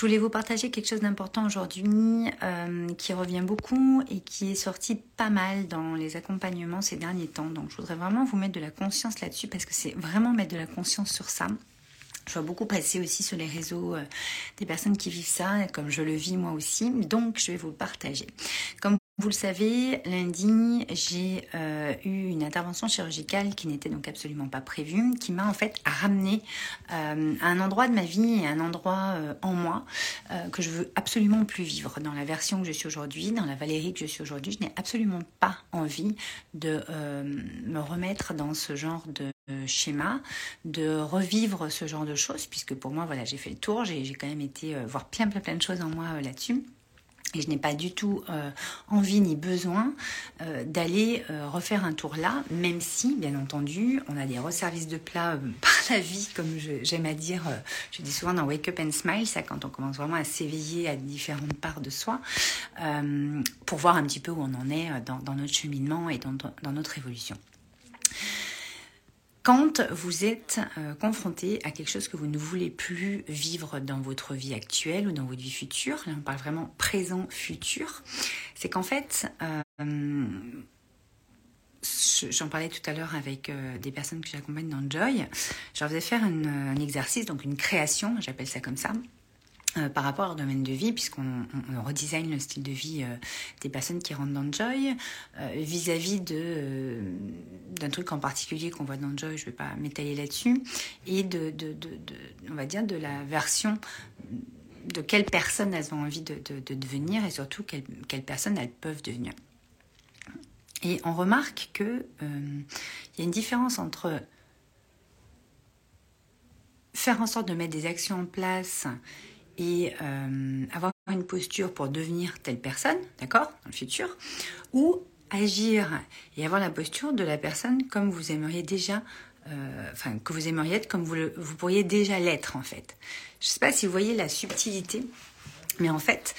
Je voulais vous partager quelque chose d'important aujourd'hui euh, qui revient beaucoup et qui est sorti pas mal dans les accompagnements ces derniers temps. Donc je voudrais vraiment vous mettre de la conscience là-dessus parce que c'est vraiment mettre de la conscience sur ça. Je vois beaucoup passer aussi sur les réseaux euh, des personnes qui vivent ça, comme je le vis moi aussi. Donc je vais vous le partager. Comme vous le savez, lundi, j'ai euh, eu une intervention chirurgicale qui n'était donc absolument pas prévue, qui m'a en fait ramené euh, à un endroit de ma vie et un endroit euh, en moi que je veux absolument plus vivre. Dans la version que je suis aujourd'hui, dans la Valérie que je suis aujourd'hui, je n'ai absolument pas envie de me remettre dans ce genre de schéma, de revivre ce genre de choses, puisque pour moi, voilà, j'ai fait le tour, j'ai quand même été voir plein plein plein de choses en moi là-dessus. Et je n'ai pas du tout euh, envie ni besoin euh, d'aller euh, refaire un tour là, même si, bien entendu, on a des resservices de plats par la vie, comme j'aime à dire, je dis souvent dans Wake Up and Smile, ça quand on commence vraiment à s'éveiller à différentes parts de soi, pour voir un petit peu où on en est dans, notre cheminement et dans notre évolution. Quand vous êtes euh, confronté à quelque chose que vous ne voulez plus vivre dans votre vie actuelle ou dans votre vie future, là on parle vraiment présent-futur, c'est qu'en fait, euh, j'en parlais tout à l'heure avec euh, des personnes que j'accompagne dans Joy, je leur faisais faire un exercice, donc une création, j'appelle ça comme ça, euh, par rapport à leur domaine de vie, puisqu'on on, redesign le style de vie euh, des personnes qui rentrent dans Joy, euh, vis-à-vis d'un truc en particulier qu'on voit dans Joy, je ne vais pas m'étaler là-dessus, et de, de, de, on va dire, de la version de quelles personnes elles ont envie de, devenir et surtout quelles, quelles, personnes elles peuvent devenir. Et on remarque qu'il y a une différence entre faire en sorte de mettre des actions en place et euh, avoir une posture pour devenir telle personne, d'accord, dans le futur, ou agir et avoir la posture de la personne comme vous aimeriez déjà, euh, enfin, que vous aimeriez être, comme vous, vous pourriez déjà l'être, en fait. Je ne sais pas si vous voyez la subtilité, mais en fait,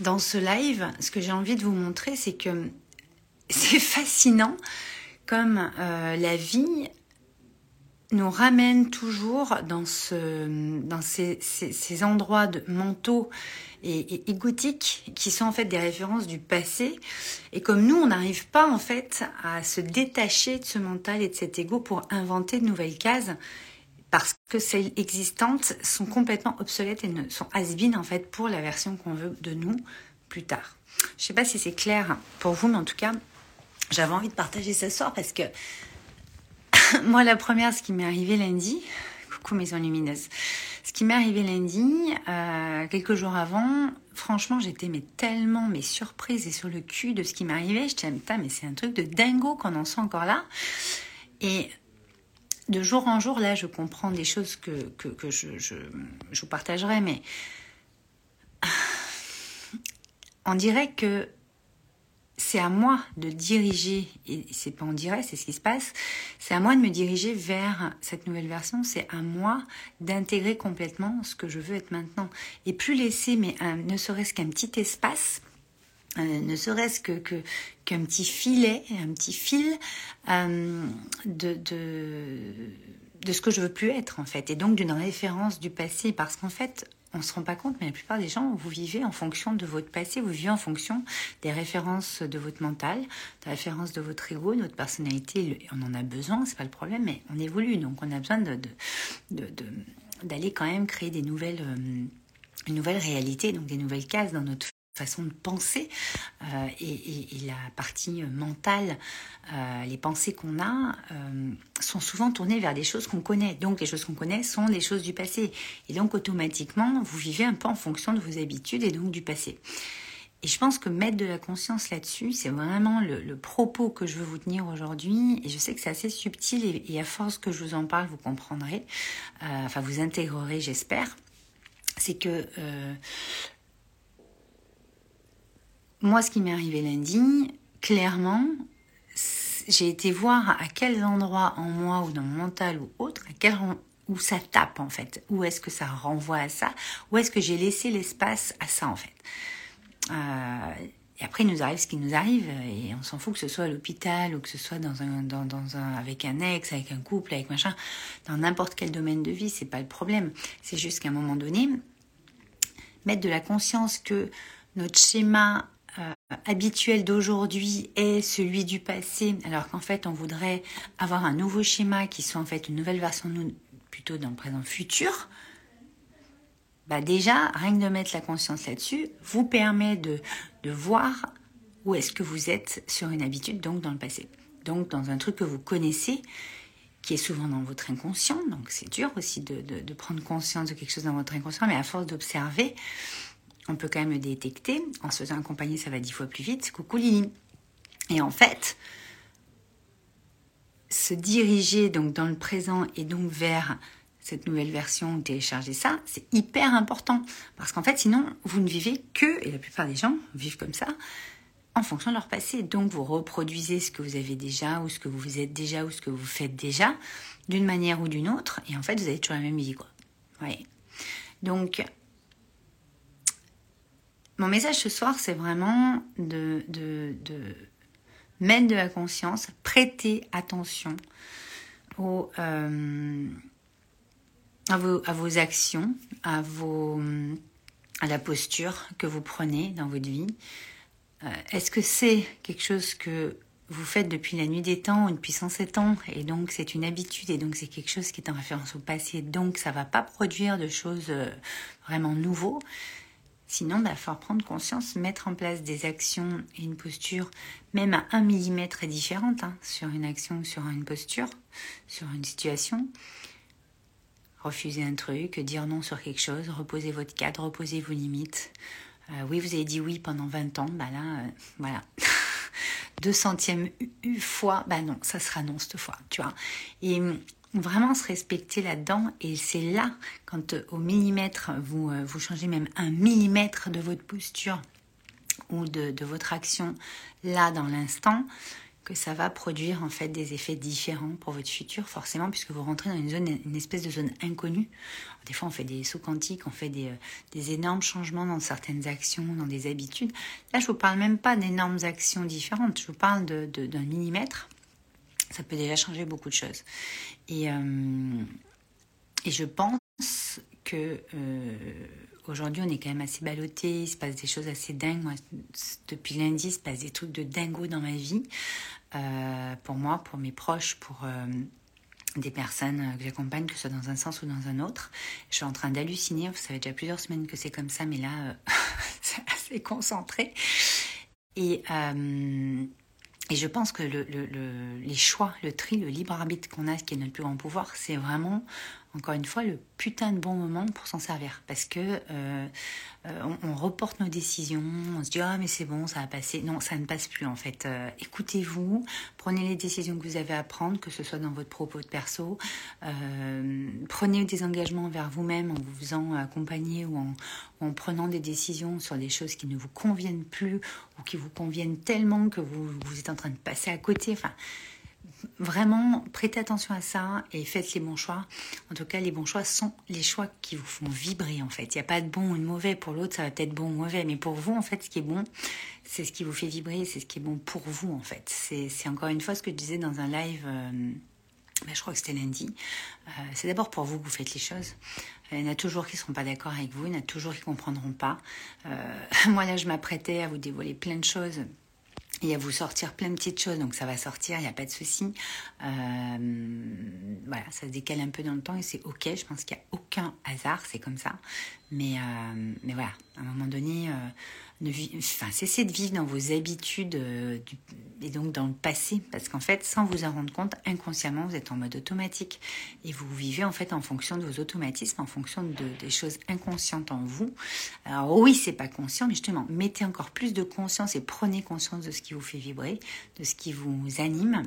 dans ce live, ce que j'ai envie de vous montrer, c'est que c'est fascinant comme euh, la vie nous ramène toujours dans, ce, dans ces, ces, endroits de mentaux et, égotiques qui sont en fait des références du passé. Et comme nous, on n'arrive pas en fait à se détacher de ce mental et de cet ego pour inventer de nouvelles cases parce que celles existantes sont complètement obsolètes et ne, sont has en fait pour la version qu'on veut de nous plus tard. Je sais pas si c'est clair pour vous, mais en tout cas, j'avais envie de partager ce soir parce que moi, la première, ce qui m'est arrivé lundi, coucou maison lumineuse, ce qui m'est arrivé lundi, euh, quelques jours avant, franchement, j'étais mais tellement mais surprise et sur le cul de ce qui m'arrivait. Je disais, mais c'est un truc de dingo qu'on en soit encore là. Et de jour en jour, là, je comprends des choses que, que, je, je, je vous partagerai, mais on dirait que c'est à moi de diriger, et c'est pas en direct, c'est ce qui se passe, c'est à moi de me diriger vers cette nouvelle version, c'est à moi d'intégrer complètement ce que je veux être maintenant. Et plus laisser, mais ne serait-ce qu'un petit espace, euh, ne serait-ce que, qu'un petit filet, un petit fil euh, de, de, de ce que je veux plus être en fait, et donc d'une référence du passé, parce qu'en fait, on ne se rend pas compte, mais la plupart des gens, vous vivez en fonction de votre passé, vous vivez en fonction des références de votre mental, des références de votre ego, de votre personnalité. On en a besoin, c'est pas le problème, mais on évolue, donc on a besoin de, d'aller quand même créer des nouvelles, euh, une nouvelle réalité, donc des nouvelles cases dans notre façon de penser euh, et, la partie mentale, euh, les pensées qu'on a euh, sont souvent tournées vers des choses qu'on connaît. Donc les choses qu'on connaît sont les choses du passé. Et donc automatiquement, vous vivez un peu en fonction de vos habitudes et donc du passé. Et je pense que mettre de la conscience là-dessus, c'est vraiment le, propos que je veux vous tenir aujourd'hui. Et je sais que c'est assez subtil et, et, à force que je vous en parle, vous comprendrez, enfin vous intégrerez, j'espère. C'est que moi, ce qui m'est arrivé lundi, clairement, j'ai été voir à quels endroits en moi ou dans mon mental ou autre, à quel où ça tape en fait, où est-ce que ça renvoie à ça, où est-ce que j'ai laissé l'espace à ça en fait? Euh, et après, il nous arrive ce qui nous arrive, et on s'en fout que ce soit à l'hôpital ou que ce soit dans un, dans, un, avec un ex, avec un couple, avec machin, dans n'importe quel domaine de vie, c'est pas le problème. C'est juste qu'à un moment donné, mettre de la conscience que notre schéma euh, habituel d'aujourd'hui est celui du passé, alors qu'en fait on voudrait avoir un nouveau schéma qui soit en fait une nouvelle version de nous, plutôt dans le présent futur, bah déjà, rien que de mettre la conscience là-dessus, vous permet de, de voir où est-ce que vous êtes sur une habitude, donc dans le passé. Donc dans un truc que vous connaissez, qui est souvent dans votre inconscient. Donc c'est dur aussi de, de, de, prendre conscience de quelque chose dans votre inconscient, mais à force d'observer, on peut quand même le détecter. En se faisant accompagner, ça va dix fois plus vite. Coucou Lily. Et en fait, se diriger donc dans le présent et donc vers cette nouvelle version, télécharger ça, c'est hyper important. Parce qu'en fait, sinon, vous ne vivez que, et la plupart des gens vivent comme ça, en fonction de leur passé. Donc vous reproduisez ce que vous avez déjà, ou ce que vous êtes déjà, ou ce que vous faites déjà, d'une manière ou d'une autre, et en fait vous avez toujours la même vie. Quoi. Ouais. Donc, mon message ce soir, c'est vraiment de, de, mettre de la conscience, prêter attention aux, euh, à, vos, actions, à, vos, à la posture que vous prenez dans votre vie. Euh, est-ce que c'est quelque chose que vous faites depuis la nuit des temps ou depuis 107 ans et donc c'est une habitude et donc c'est quelque chose qui est en référence au passé donc ça va pas produire de choses euh, vraiment nouveaux sinon il va falloir prendre conscience mettre en place des actions et une posture même à un millimètre est différente hein, sur une action sur une posture sur une situation refuser un truc dire non sur quelque chose reposer votre cadre reposer vos limites euh, oui, vous avez dit oui pendant 20 ans, bah là, euh, voilà. Deux centièmes fois, bah non, ça sera non cette fois, tu vois. Et vraiment se respecter là-dedans, et c'est là, quand euh, au millimètre, vous, vous changez même un millimètre de votre posture ou de, votre action là dans l'instant, que ça va produire en fait des effets différents pour votre futur, forcément, puisque vous rentrez dans une zone, une espèce de zone inconnue. Des fois, on fait des sauts quantiques, on fait des, euh, des énormes changements dans certaines actions, dans des habitudes. Là, je vous parle même pas d'énormes actions différentes. Je vous parle d'un millimètre. Ça peut déjà changer beaucoup de choses. Et, euh, et je pense que euh, aujourd'hui on est quand même assez ballotté, il se passe des choses assez dingues. Moi, depuis lundi, il se passe des trucs de dingo dans ma vie. Euh, pour moi, pour mes proches, pour des personnes que j'accompagne, que ce soit dans un sens ou dans un autre. Je suis en train d'halluciner. Ça fait déjà plusieurs semaines que c'est comme ça, mais là, c'est assez concentré. Et, et je pense que le, le, les choix, le tri, le libre arbitre qu'on a, qui est notre plus grand pouvoir, c'est vraiment encore une fois, le putain de bon moment pour s'en servir. Parce que euh, euh, on, reporte nos décisions, on se dit ah mais c'est bon, ça va passer. Non, ça ne passe plus en fait. Euh, écoutez-vous, prenez les décisions que vous avez à prendre, que ce soit dans votre propos de perso. prenez des engagements envers vous-même en vous faisant accompagner ou en, en, prenant des décisions sur des choses qui ne vous conviennent plus ou qui vous conviennent tellement que vous, vous êtes en train de passer à côté. Enfin, vraiment, prêtez attention à ça et faites les bons choix. En tout cas, les bons choix sont les choix qui vous font vibrer, en fait. Il n'y a pas de bon ou de mauvais. Pour l'autre, ça va peut-être bon ou mauvais. Mais pour vous, en fait, ce qui est bon, c'est ce qui vous fait vibrer, c'est ce qui est bon pour vous, en fait. C'est encore une fois ce que je disais dans un live... Euh, ben, je crois que c'était lundi. Euh, c'est d'abord pour vous que vous faites les choses. Il y en a toujours qui ne seront pas d'accord avec vous, il y en a toujours qui ne comprendront pas. Euh, moi, là, je m'apprêtais à vous dévoiler plein de choses et à vous sortir plein de petites choses, donc ça va sortir, il n'y a pas de souci. Euh, voilà, ça se décale un peu dans le temps et c'est ok, je pense qu'il n'y a aucun hasard, c'est comme ça. Mais, euh, mais voilà, à un moment donné, euh, cessez de vivre dans vos habitudes euh, et donc dans le passé, parce qu'en fait, sans vous en rendre compte, inconsciemment, vous êtes en mode automatique et vous vivez en fait en fonction de vos automatismes, en fonction de, des choses inconscientes en vous. Alors oui, c'est pas conscient, mais justement, mettez encore plus de conscience et prenez conscience de ce qui vous fait vibrer, de ce qui vous anime.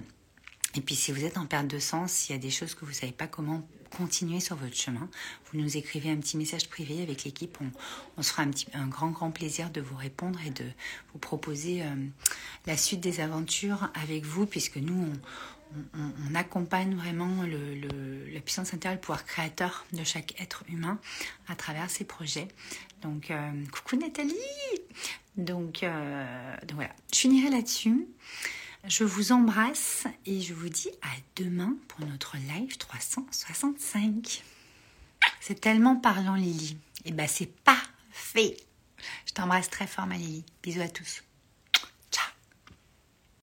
Et puis si vous êtes en perte de sens, s'il y a des choses que vous ne savez pas comment continuer sur votre chemin. Vous nous écrivez un petit message privé avec l'équipe. On, se fera un, petit, un grand, grand plaisir de vous répondre et de vous proposer euh, la suite des aventures avec vous, puisque nous, on, accompagne vraiment le, la puissance intérieure, le pouvoir créateur de chaque être humain à travers ces projets. Donc, euh, coucou Nathalie donc, euh, donc voilà, je finirai là-dessus. Je vous embrasse et je vous dis à demain pour notre live 365. C'est tellement parlant Lily. Et eh ben c'est parfait. Je t'embrasse très fort, Malélie. Bisous à tous.